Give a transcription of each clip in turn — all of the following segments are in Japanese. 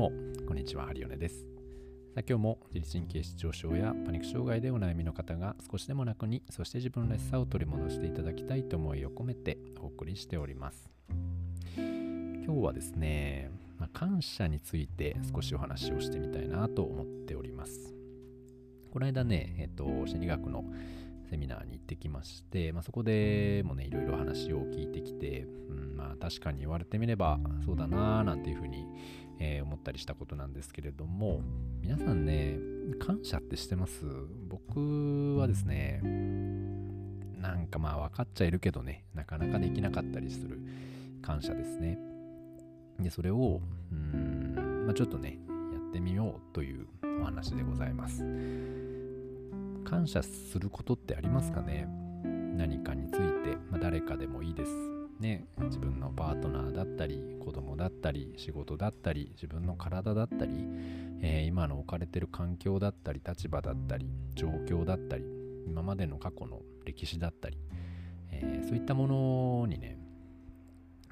も、こんにちは、ハリオネです。さあ今日も自律神経失調症やパニック障害でお悩みの方が少しでも楽に、そして自分らしさを取り戻していただきたいと思いを込めてお送りしております。今日はですね、まあ、感謝について少しお話をしてみたいなと思っております。この間ね、えっと、心理学のセミナーに行ってきまして、まあ、そこでもね、いろいろ話を聞いてきて、うん、まあ確かに言われてみればそうだなーなんていうふうに、えー、思ったりしたことなんですけれども、皆さんね、感謝ってしてます？僕はですね、なんかまあ分かっちゃいるけどね、なかなかできなかったりする感謝ですね。で、それを、うん、まあ、ちょっとね、やってみようというお話でございます。感謝することってありますかね？何かについて、まあ、誰かでもいいです。ね、自分のパートナーだったり子供だったり仕事だったり自分の体だったり、えー、今の置かれてる環境だったり立場だったり状況だったり今までの過去の歴史だったり、えー、そういったものにね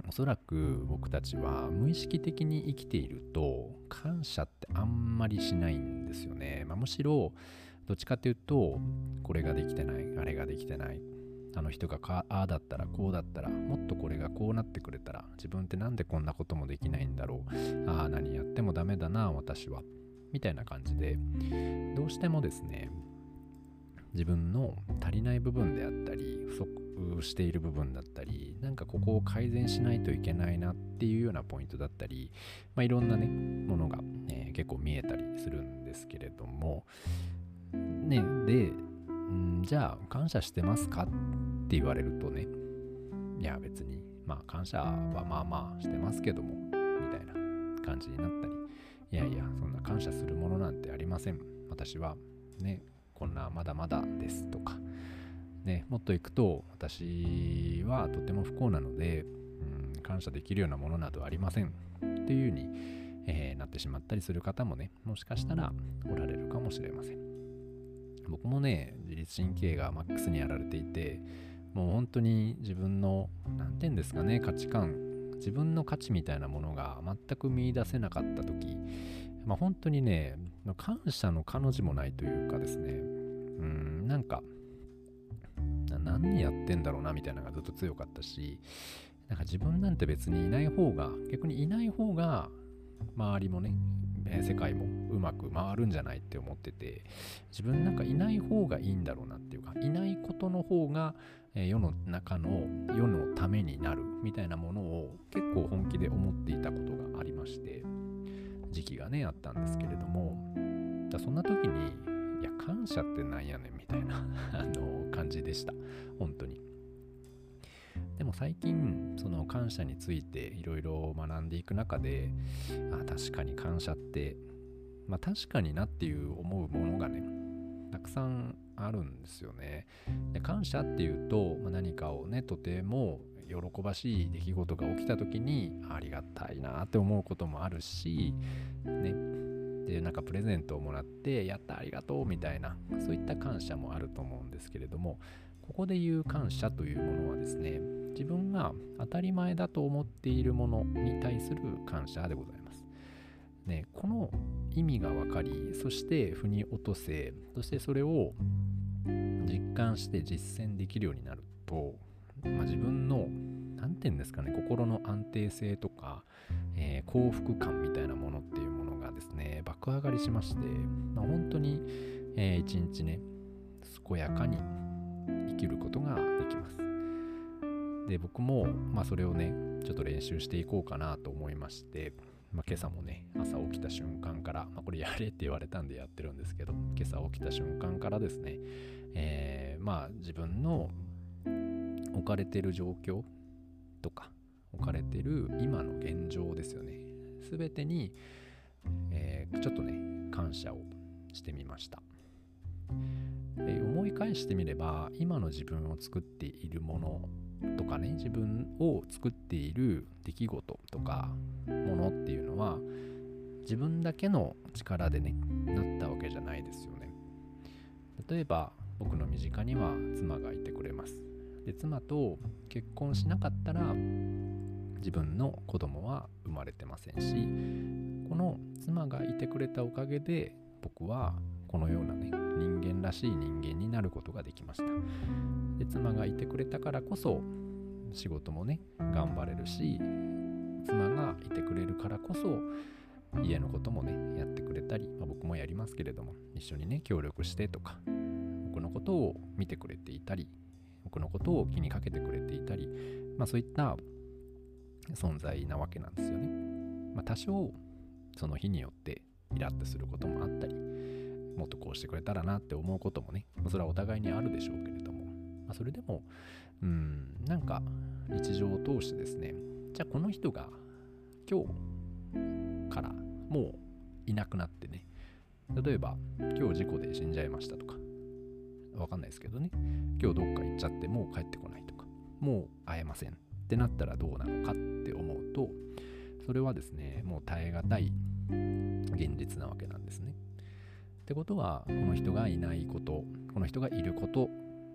おそらく僕たちは無意識的に生きていると感謝ってあんまりしないんですよね、まあ、むしろどっちかっていうとこれができてないあれができてない。あの人がああだったらこうだったらもっとこれがこうなってくれたら自分って何でこんなこともできないんだろう。ああ何やってもダメだな私は。みたいな感じでどうしてもですね自分の足りない部分であったり不足している部分だったりなんかここを改善しないといけないなっていうようなポイントだったり、まあ、いろんなねものが、えー、結構見えたりするんですけれどもね、で、んじゃあ感謝してますかって言われるとね、いや別に、まあ感謝はまあまあしてますけども、みたいな感じになったり、いやいや、そんな感謝するものなんてありません。私はね、こんなまだまだですとか、ね、もっといくと、私はとても不幸なので、うん、感謝できるようなものなどありませんっていうふうに、えー、なってしまったりする方もね、もしかしたらおられるかもしれません。僕もね自律神経がマックスにやられていてもう本当に自分の何て言うんですかね価値観自分の価値みたいなものが全く見いだせなかった時まあ本当にね感謝の彼女もないというかですねうんなんか何やってんだろうなみたいなのがずっと強かったしなんか自分なんて別にいない方が逆にいない方が周りもねえ世界もうまく回るんじゃないって思ってて自分なんかいない方がいいんだろうなっていうかいないことの方が、世の中の世のためになるみたいなものを結構本気で思っていたことがありまして時期がねあったんですけれどもだそんな時にいや感謝ってなんやねんみたいな あの感じでした。本当に。でも最近その感謝についていろいろ学んでいく中であ確かに感謝ってまあ確かになっていう思うものがねたくさんあるんですよね。で感謝っていうと、まあ、何かをねとても喜ばしい出来事が起きた時にありがたいなって思うこともあるしねでなんかプレゼントをもらってやったありがとうみたいなそういった感謝もあると思うんですけれどもここで言う感謝というものはですね自分が当たり前だと思っているものに対する感謝でございます。ね、この意味が分かりそして腑に落とせそしてそれを実感して実践できるようになると、まあ、自分の何て言うんですかね心の安定性とか、えー、幸福感みたいなものっていうものがですね爆上がりしまして、まあ、本当に、えー、一日ね健やかに生きることができます。で僕も、まあ、それをねちょっと練習していこうかなと思いまして、まあ、今朝もね朝起きた瞬間から、まあ、これやれって言われたんでやってるんですけど今朝起きた瞬間からですね、えー、まあ自分の置かれてる状況とか置かれてる今の現状ですよね全てに、えー、ちょっとね感謝をしてみました。え思い返してみれば今の自分を作っているものとかね自分を作っている出来事とかものっていうのは自分だけの力でねなったわけじゃないですよね。例えば僕の身近には妻がいてくれます。で妻と結婚しなかったら自分の子供は生まれてませんしこの妻がいてくれたおかげで僕はこのようなね人間らしい人間になることができました。で妻がいてくれたからこそ仕事もね頑張れるし妻がいてくれるからこそ家のこともねやってくれたり、まあ、僕もやりますけれども一緒にね協力してとか僕のことを見てくれていたり僕のことを気にかけてくれていたり、まあ、そういった存在なわけなんですよね。まあ、多少その日によってイラッとすることもあったりもっとこうしてくれたらなって思うこともねそれはお互いにあるでしょう、まあ、それでもうんなんか日常を通してですね。じゃあこの人が今日からもういなくなってね。例えば今日事故で死んじゃいましたとか。わかんないですけどね。今日どっか行っちゃってもう帰ってこないとか。もう会えません。ってなったらどうなのかって思うとそれはですねもう耐え難い現実なわけなんですね。ってことはこの人がいないことこの人がいること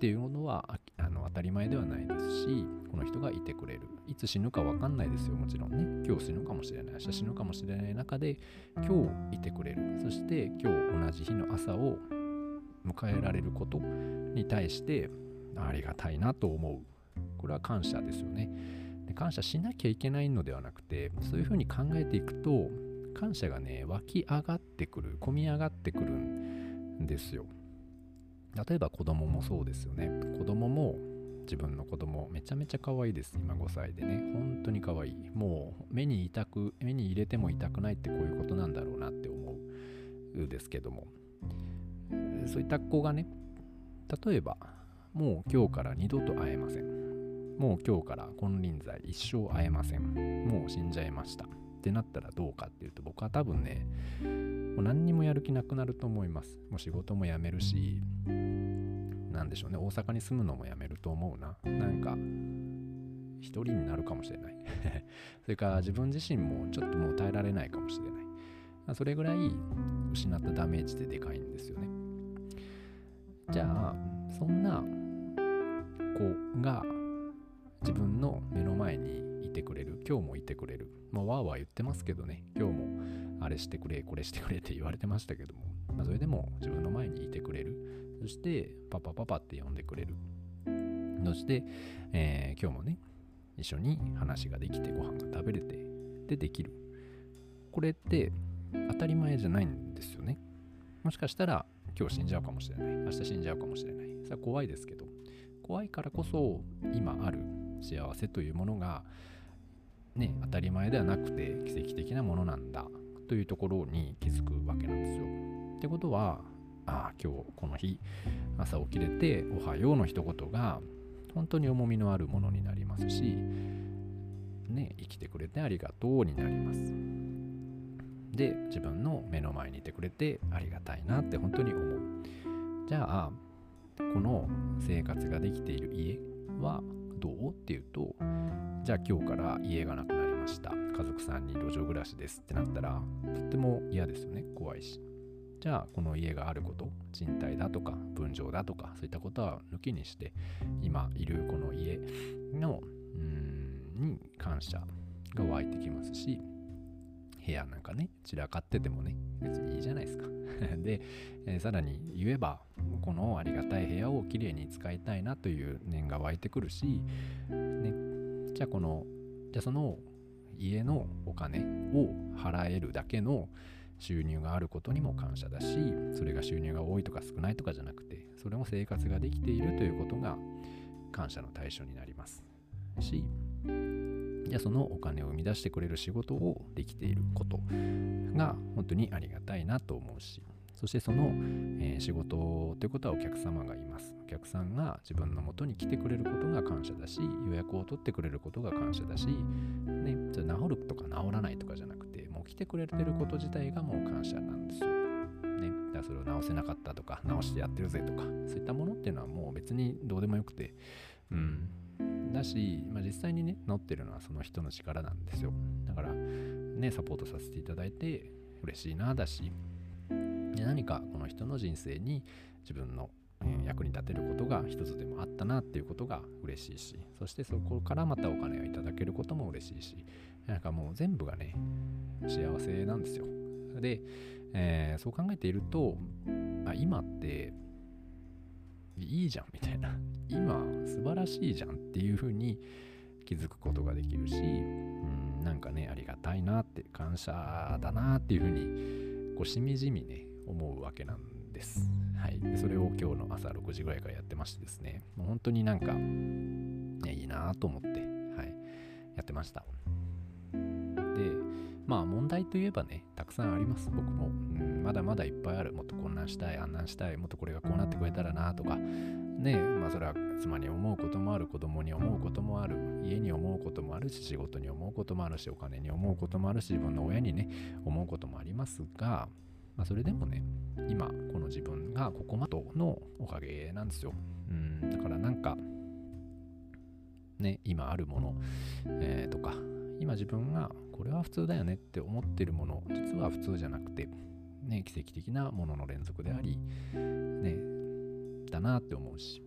っていうのはあの当たり前ではないですしこの人がいてくれる。いつ死ぬか分かんないですよもちろんね。今日死ぬかもしれない。明日死ぬかもしれない中で今日いてくれる。そして今日同じ日の朝を迎えられることに対してありがたいなと思う。これは感謝ですよね。で感謝しなきゃいけないのではなくてそういうふうに考えていくと感謝がね湧き上がってくる込み上がってくるんですよ。例えば子供もそうですよね。子供も自分の子供めちゃめちゃ可愛いです。今5歳でね。本当に可愛い。もう目に痛く目に入れても痛くないってこういうことなんだろうなって思うですけども。そういった子がね例えばもう今日から二度と会えません。もう今日から金輪際一生会えません。もう死んじゃいました。ってなったらどうかっていうと僕は多分ねもう何にもやる気なくなると思います。もう仕事も辞めるし何でしょうね大阪に住むのもやめると思うな。なんか一人になるかもしれない。それから自分自身もちょっともう耐えられないかもしれない。それぐらい失ったダメージってでかいんですよね。じゃあそんな子が自分の目の前にいてくれる今日もいてくれるまあわーわー言ってますけどね。今日もあれしてくれこれしてくれって言われてましたけども、まあ、それでも自分の前にいてくれる。そしてパパパパって呼んでくれる。そして、えー、今日もね一緒に話ができてご飯が食べれてでできる。これって当たり前じゃないんですよね。もしかしたら今日死んじゃうかもしれない。明日死んじゃうかもしれない。それは怖いですけど。怖いからこそ今ある幸せというものがね当たり前ではなくて奇跡的なものなんだというところに気づくわけなんですよ。ってことはああ今日この日朝起きれて「おはよう」の一言が本当に重みのあるものになりますし、ね、生きてくれてありがとうになります。で自分の目の前にいてくれてありがたいなって本当に思う。じゃあこの生活ができている家はどう？っていうとじゃあ今日から家がなくなりました。家族さんに路上暮らしですってなったらとっても嫌ですよね。怖いし。じゃあこの家があること賃貸だとか分譲だとかそういったことは抜きにして今いるこの家のうんに感謝が湧いてきますし部屋なんかね散らかっててもね別にいいじゃないですか。で、えー、さらに言えばこのありがたい部屋をきれいに使いたいなという念が湧いてくるし、ね、じゃあこのじゃあその家のお金を払えるだけの収入があることにも感謝だしそれが収入が多いとか少ないとかじゃなくてそれも生活ができているということが感謝の対象になります。しじゃあそのお金を生み出してくれる仕事をできていることが本当にありがたいなと思うしそしてその、えー、仕事ということはお客様がいます。お客さんが自分のもとに来てくれることが感謝だし予約を取ってくれることが感謝だし、ね、じゃ治るとか治らないとかじゃなくてもう来てくれてること自体がもう感謝なんですよ。ね、だそれを直せなかったとか直してやってるぜとかそういったものっていうのはもう別にどうでもよくてうん。だし、まあ、実際にね乗ってるのはその人の力なんですよ。だからねサポートさせていただいて嬉しいなだし。何かこの人の人生に自分の役に立てることが一つでもあったなっていうことが嬉しいし。そしてそこからまたお金をいただけることも嬉しいし。なんかもう全部がね、幸せなんですよ。で、えー、そう考えていると、あ今っていいじゃんみたいな、今素晴らしいじゃんっていう風に気づくことができるし、うん、なんかね、ありがたいなって、感謝だなっていう風に、こうしみじみね、思うわけなんです。はい。それを今日の朝6時ぐらいからやってましてですね、もう本当になんか、ね、いいなと思って、はい、やってました。で、まあ問題といえばね、たくさんあります。僕も、うん、まだまだいっぱいある。もっとこんなんしたい、あんなんしたい、もっとこれがこうなってくれたらなとか、ね、まあそれは妻に思うこともある、子供に思うこともある、家に思うこともあるし、仕事に思うこともあるし、お金に思うこともあるし、自分の親にね、思うこともありますが、まあ、それでもね、今、この自分がここまでのおかげなんですよ。うん、だからなんか、ね、今あるもの、えー、とか、今自分がこれは普通だよねって思ってるもの、実は普通じゃなくて、ね、奇跡的なものの連続であり、ね、だなって思うし。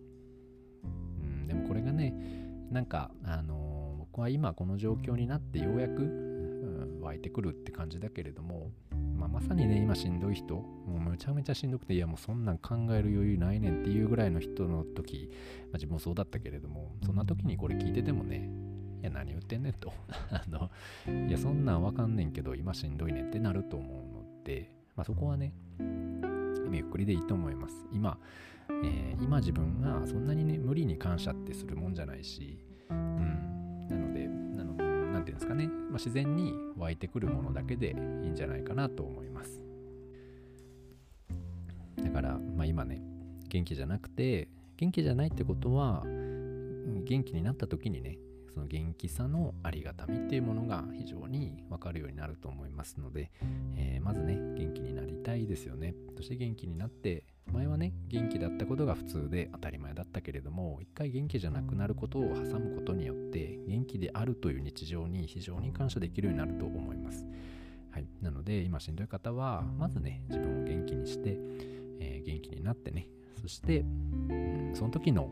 うん、でもこれがね、なんか、あのー、僕は今この状況になってようやく、うん、湧いてくるって感じだけれども、まあ、まさにね、今しんどい人、もうめちゃめちゃしんどくて、いやもうそんなん考える余裕ないねんっていうぐらいの人の時、まあ、自分もそうだったけれども、そんな時にこれ聞いててもね、いや何言ってんねんと あの。いやそんなんわかんねんけど、今しんどいねんってなると思うので、まあ、そこはね、ゆっくりでいいと思います。今、えー、今自分がそんなにね、無理に感謝ってするもんじゃないし、うん、なので、何て言うんですかね、まあ、自然に湧いてくるものだけでいいんじゃないかなと思います。だから、まあ、今ね、元気じゃなくて、元気じゃないってことは、元気になった時にね、その元気さのありがたみっていうものが非常に分かるようになると思いますので、えー、まずね、元気になりたいですよね。そして元気になって、前はね、元気だったことが普通で当たり前だったけれども、一回元気じゃなくなることを挟むことによって、元気であるという日常に非常に感謝できるようになると思います。はい。なので、今しんどい方は、まずね、自分を元気にして、えー、元気になってね、そして、うん、その時の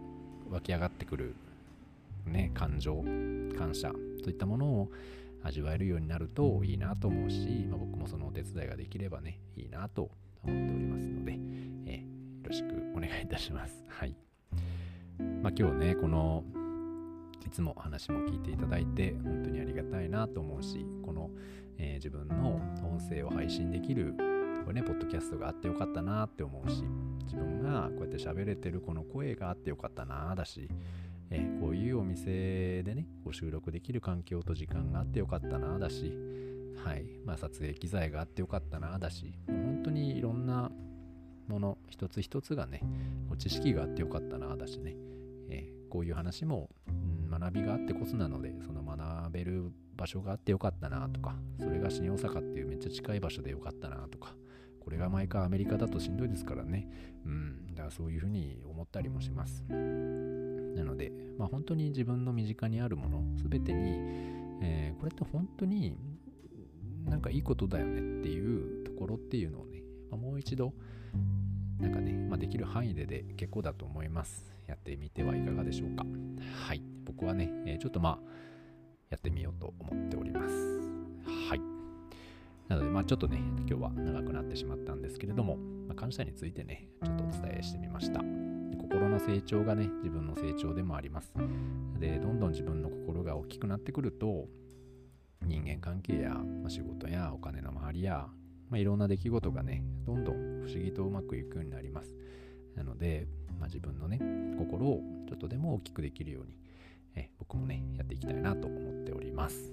湧き上がってくる、ね、感情、感謝といったものを味わえるようになるといいなと思うし、まあ、僕もそのお手伝いができればね、いいなと思っておりますので、えー、よろしくお願いいたします。はい。まあ、今日ね、この、いつも話も聞いていただいて、本当にありがたいなと思うし、この、えー、自分の音声を配信できる、これね、ポッドキャストがあってよかったなって思うし、自分がこうやって喋れてるこの声があってよかったなだし、えー、こういうお店でね、こう収録できる環境と時間があってよかったなだし、はい。まあ、撮影機材があってよかったな、だし、本当にいろんなもの、一つ一つがね、知識があってよかったな、だしね、えー、こういう話も、うん、学びがあってこそなので、その学べる場所があってよかったな、とか、それが新大阪っていうめっちゃ近い場所でよかったな、とか、これが毎回アメリカだとしんどいですからね、うん、だからそういうふうに思ったりもします。なので、まあ、本当に自分の身近にあるもの、すべてに、えー、これって本当になんかいいことだよねっていうところっていうのをね、まあ、もう一度、なんかね、まあ、できる範囲でで結構だと思います。やってみてはいかがでしょうか。はい。僕はね、えー、ちょっとまあ、やってみようと思っております。はい。なので、まあちょっとね、今日は長くなってしまったんですけれども、まあ、感謝についてね、ちょっとお伝えしてみました。の成長がね、自分の成長でもあります。で、どんどん自分の心が大きくなってくると、人間関係や、ま、仕事やお金の周りや、まあ、いろんな出来事がね、どんどん不思議とうまくいくようになります。なので、まあ、自分のね、心をちょっとでも大きくできるように、え僕もね、やっていきたいなと思っております。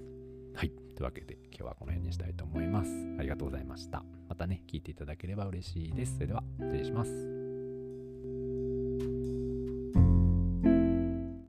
はい。というわけで、今日はこの辺にしたいと思います。ありがとうございました。またね、聞いていただければ嬉しいです。それでは、失礼します。